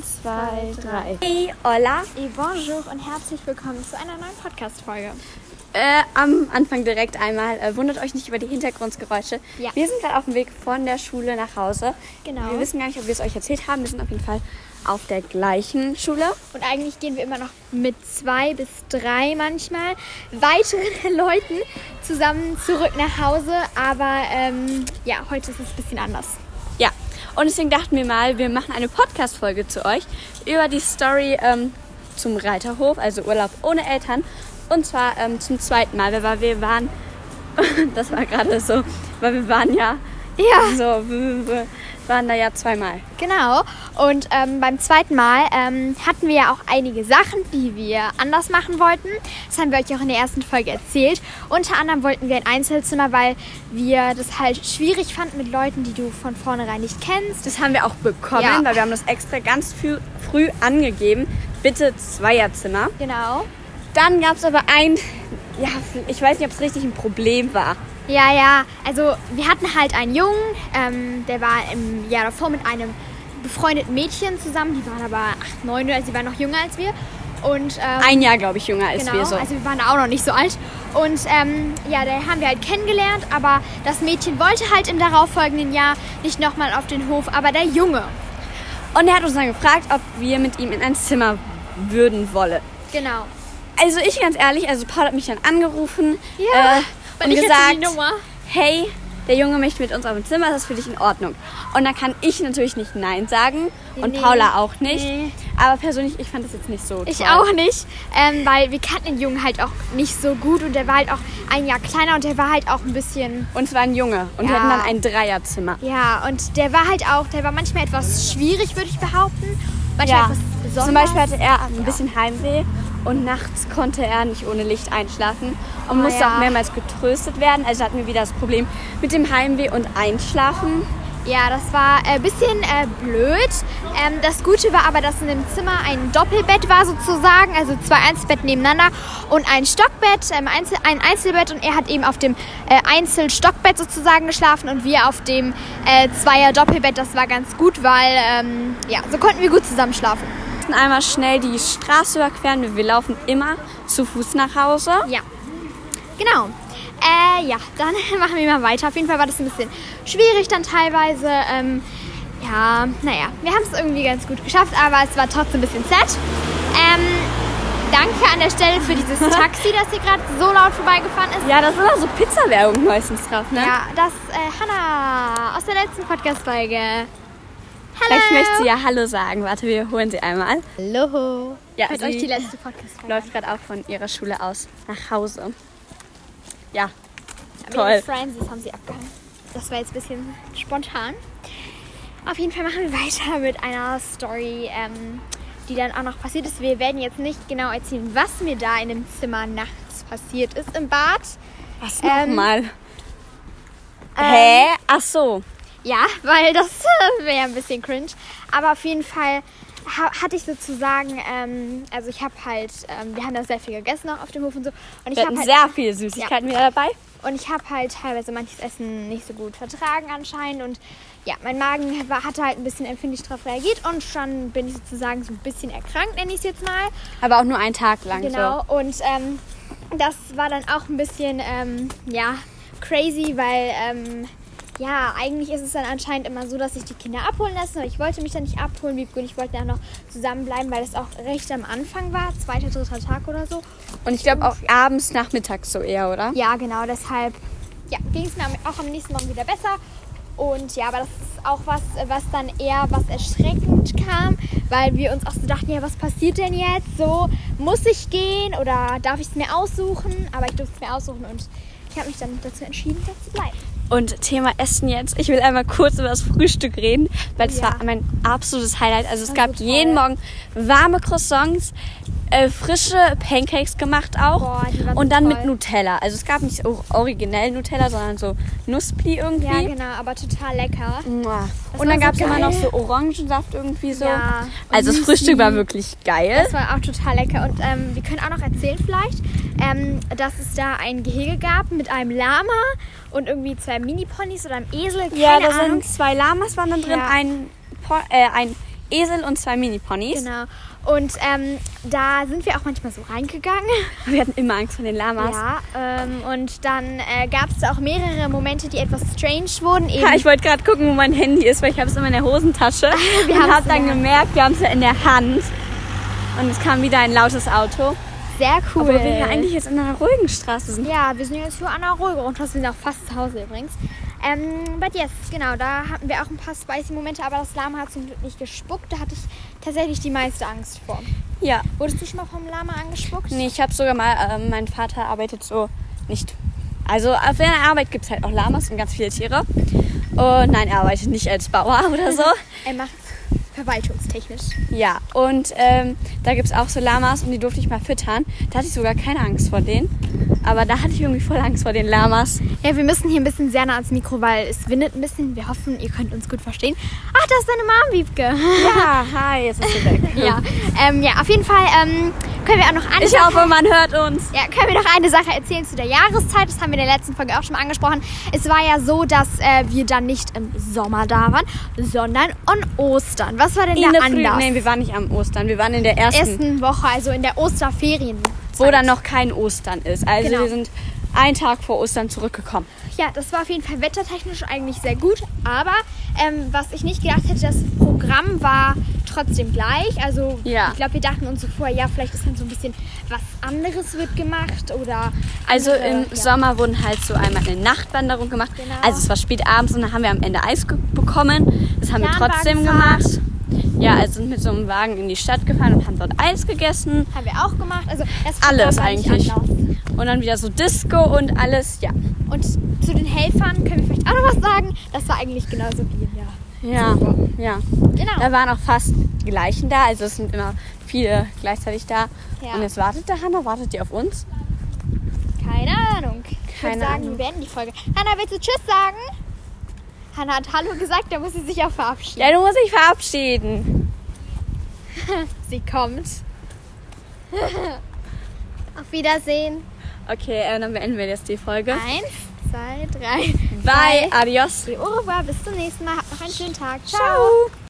Eins, zwei, drei. Hey, hola. Et bonjour und herzlich willkommen zu einer neuen Podcast-Folge. Äh, am Anfang direkt einmal, äh, wundert euch nicht über die Hintergrundgeräusche. Ja. Wir sind gerade auf dem Weg von der Schule nach Hause. Genau. Wir wissen gar nicht, ob wir es euch erzählt haben. Wir sind auf jeden Fall auf der gleichen Schule. Und eigentlich gehen wir immer noch mit zwei bis drei manchmal weiteren Leuten zusammen zurück nach Hause. Aber ähm, ja, heute ist es ein bisschen anders. Und deswegen dachten wir mal, wir machen eine Podcast-Folge zu euch über die Story ähm, zum Reiterhof, also Urlaub ohne Eltern. Und zwar ähm, zum zweiten Mal, weil wir waren, das war gerade so, weil wir waren ja, Ja. so, waren da ja zweimal. Genau. Und ähm, beim zweiten Mal ähm, hatten wir ja auch einige Sachen, die wir anders machen wollten. Das haben wir euch auch in der ersten Folge erzählt. Unter anderem wollten wir ein Einzelzimmer, weil wir das halt schwierig fanden mit Leuten, die du von vornherein nicht kennst. Das haben wir auch bekommen, Ja. weil wir haben das extra ganz früh, früh angegeben. Bitte Zweierzimmer. Genau. Dann gab es aber ein, ja, ich weiß nicht, ob es richtig ein Problem war. Ja, ja. Also wir hatten halt einen Jungen, ähm, der war im Jahr davor mit einem befreundeten Mädchen zusammen. Die waren aber acht, neun, also sie waren noch jünger als wir. Und ähm, Ein Jahr, glaube ich, jünger als genau, wir so. also wir waren da auch noch nicht so alt. Und ähm, ja, da haben wir halt kennengelernt, aber das Mädchen wollte halt im darauffolgenden Jahr nicht nochmal auf den Hof, aber der Junge. Und er hat uns dann gefragt, ob wir mit ihm in ein Zimmer würden wollen. Genau. Also ich ganz ehrlich, also Paul hat mich dann angerufen Ja, äh, weil und ich gesagt, hey, der Junge möchte mit uns auf dem Zimmer, ist das für dich in Ordnung? Und dann kann ich natürlich nicht Nein sagen und Nee. Paula auch nicht. Nee. Aber persönlich, ich fand das jetzt nicht so Ich toll. auch nicht, ähm, weil wir kannten den Jungen halt auch nicht so gut und der war halt auch ein Jahr kleiner und der war halt auch ein bisschen Und es war ein Junge und wir Ja. hatten dann ein Dreierzimmer. Ja, und der war halt auch, der war manchmal etwas schwierig, würde ich behaupten. Manchmal Ja, etwas besonders. zum Beispiel hatte er ein bisschen Heimweh und nachts konnte er nicht ohne Licht einschlafen und Oh, musste ja. auch mehrmals getröstet werden. Also hatten wir wieder das Problem mit dem Heimweh und Einschlafen. Ja, das war ein bisschen äh, blöd. Ähm, das Gute war aber, dass in dem Zimmer ein Doppelbett war sozusagen, also zwei Einzelbetten nebeneinander und ein Stockbett, ähm, Einzel ein Einzelbett und er hat eben auf dem äh, Einzelstockbett sozusagen geschlafen und wir auf dem äh, Zweier-Doppelbett. Das war ganz gut, weil ähm, ja, so konnten wir gut zusammen schlafen. Einmal schnell die Straße überqueren. Wir laufen immer zu Fuß nach Hause. Ja, genau. Äh, ja, dann machen wir mal weiter. Auf jeden Fall war das ein bisschen schwierig dann teilweise. Ähm, ja, naja, wir haben es irgendwie ganz gut geschafft, aber es war trotzdem ein bisschen sad. Ähm, danke an der Stelle für dieses Taxi, das hier gerade so laut vorbeigefahren ist. Ja, da ist immer so Pizza-Werbung meistens drauf, ne? Ja, das äh, Hannah aus der letzten Podcast-Folge. Vielleicht möchte sie ja Hallo sagen. Warte, wir holen sie einmal. Hallo. Ja, Hört euch die letzte Podcast-Folge läuft gerade auch von ihrer Schule aus nach Hause. Ja, toll. Friends haben sie abgehangen. Das war jetzt ein bisschen spontan. Auf jeden Fall machen wir weiter mit einer Story, ähm, die dann auch noch passiert ist. Wir werden jetzt nicht genau erzählen, was mir da in dem Zimmer nachts passiert ist im Bad. was Ähm, nochmal? Hä? Ach so. Ja, weil das äh, wäre ein bisschen cringe. Aber auf jeden Fall ha hatte ich sozusagen, ähm, also ich habe halt, ähm, wir haben da sehr viel gegessen auch auf dem Hof und so. Und ich habe halt, sehr viele Süßigkeiten wieder dabei. Und ich habe halt teilweise manches Essen nicht so gut vertragen anscheinend. Und ja, mein Magen war, hatte halt ein bisschen empfindlich darauf reagiert. Und schon bin ich sozusagen so ein bisschen erkrankt, nenne ich es jetzt mal. Aber auch nur einen Tag lang Genau. Und ähm, das war dann auch ein bisschen, ähm, ja, crazy, weil... Ähm, ja, eigentlich ist es dann anscheinend immer so, dass sich die Kinder abholen lassen, aber ich wollte mich dann nicht abholen, wie gut, ich wollte dann noch zusammenbleiben, weil es auch recht am Anfang war, zweiter, dritter Tag oder so. Und ich glaube auch abends, nachmittags so eher, oder? Ja, genau, deshalb ja, ging es mir auch am nächsten Morgen wieder besser. Und ja, aber das ist auch was, was dann eher was erschreckend kam, weil wir uns auch so dachten, ja, was passiert denn jetzt? So, muss ich gehen oder darf ich es mir aussuchen? Aber ich durfte es mir aussuchen und ich habe mich dann dazu entschieden, da zu bleiben. Und Thema Essen jetzt. Ich will einmal kurz über das Frühstück reden, weil das Ja. war mein absolutes Highlight. Also es gab so jeden Morgen warme Croissants, äh, frische Pancakes gemacht auch. Boah, und dann toll. mit Nutella. Also es gab nicht so originell Nutella, sondern so Nuspli irgendwie. Ja, genau, aber total lecker. Und dann so gab es immer noch so Orangensaft irgendwie so. Ja, Also das. Frühstück war wirklich geil. Das war auch total lecker. Und ähm, wir können auch noch erzählen vielleicht, ähm, dass es da ein Gehege gab mit einem Lama und irgendwie zwei Mini-Ponys oder einem Esel. Keine Ja, da Ahnung. sind zwei Lamas waren dann drin, Ja. ein, Po- äh, ein Esel und zwei Mini-Ponys. Genau. Und ähm, da sind wir auch manchmal so reingegangen. Wir hatten immer Angst vor den Lamas. Ja, ähm, und dann äh, gab es auch mehrere Momente, die etwas strange wurden. Eben, Ja, ich wollte gerade gucken, wo mein Handy ist, weil ich habe es immer in der Hosentasche. Wir und haben's habe dann gemerkt, wir haben es ja in der Hand. Und es kam wieder ein lautes Auto. Sehr cool. Obwohl wir hier eigentlich jetzt in einer ruhigen Straße sind. Ja, wir sind jetzt hier an der ruhigeren und wir sind auch fast zu Hause übrigens. Ähm, but yes, genau, da hatten wir auch ein paar spicy Momente, aber das Lama hat zum Glück nicht gespuckt. Da hatte ich tatsächlich die meiste Angst vor. Ja. Wurdest du schon mal vom Lama angespuckt? Nee, ich habe sogar mal, ähm, mein Vater arbeitet so nicht. Also auf seiner Arbeit gibt es halt auch Lamas und ganz viele Tiere. Und nein, er arbeitet nicht als Bauer oder so. Er macht verwaltungstechnisch. Ja, und ähm, da gibt es auch so Lamas und die durfte ich mal füttern. Da hatte ich sogar keine Angst vor denen. Aber da hatte ich irgendwie voll Angst vor den Lamas. Ja, wir müssen hier ein bisschen sehr nah ans Mikro, weil es windet ein bisschen. Wir hoffen, ihr könnt uns gut verstehen. Ach, da ist deine Mom, Wiebke. Ja, hi, jetzt ist sie weg. ja, ähm, ja, auf jeden Fall ähm, können wir auch noch eine Ich Sache hoffe, man hört uns. Ja, können wir noch eine Sache erzählen zu der Jahreszeit? Das haben wir in der letzten Folge auch schon mal angesprochen. Es war ja so, dass äh, wir dann nicht im Sommer da waren, sondern an Ostern. Was war denn In der der Früh, Anlass? nee, wir waren nicht am Ostern. Wir waren in der ersten, ersten Woche, also in der Osterferien. wo dann noch kein Ostern ist. Also Genau. wir sind einen Tag vor Ostern zurückgekommen. Ja, das war auf jeden Fall wettertechnisch eigentlich sehr gut. Aber ähm, was ich nicht gedacht hätte, das Programm war trotzdem gleich. Also Ja. ich glaube, wir dachten uns so vorher, ja, vielleicht ist dann so ein bisschen was anderes wird gemacht oder Also andere, im ja. Sommer wurden halt so einmal eine Nachtwanderung gemacht. Genau. Also es war spät abends und dann haben wir am Ende Eis bekommen. Das haben wir trotzdem gemacht. Ja, also sind mit so einem Wagen in die Stadt gefahren und haben dort Eis gegessen. Haben wir auch gemacht. Also das Alles eigentlich. anders. Und dann wieder so Disco und alles, ja. Und zu den Helfern können wir vielleicht auch noch was sagen. Das war eigentlich genauso wie im Jahr. Ja, ja. Genau. Da waren auch fast die gleichen da. Also es sind immer viele gleichzeitig da. Ja. Und jetzt wartet der Hanna, wartet die auf uns? Keine Ahnung. Ich würde sagen, Ahnung. wir beenden die Folge. Hanna, willst du Tschüss sagen? Hanna hat Hallo gesagt, da muss sie sich auch verabschieden. Ja, du musst dich verabschieden. Sie kommt. Auf Wiedersehen. Okay, äh, dann beenden wir jetzt die Folge. Eins, zwei, drei. Bye, adios. Au revoir, bis zum nächsten Mal. Habt noch einen schönen Tag. Ciao. Ciao.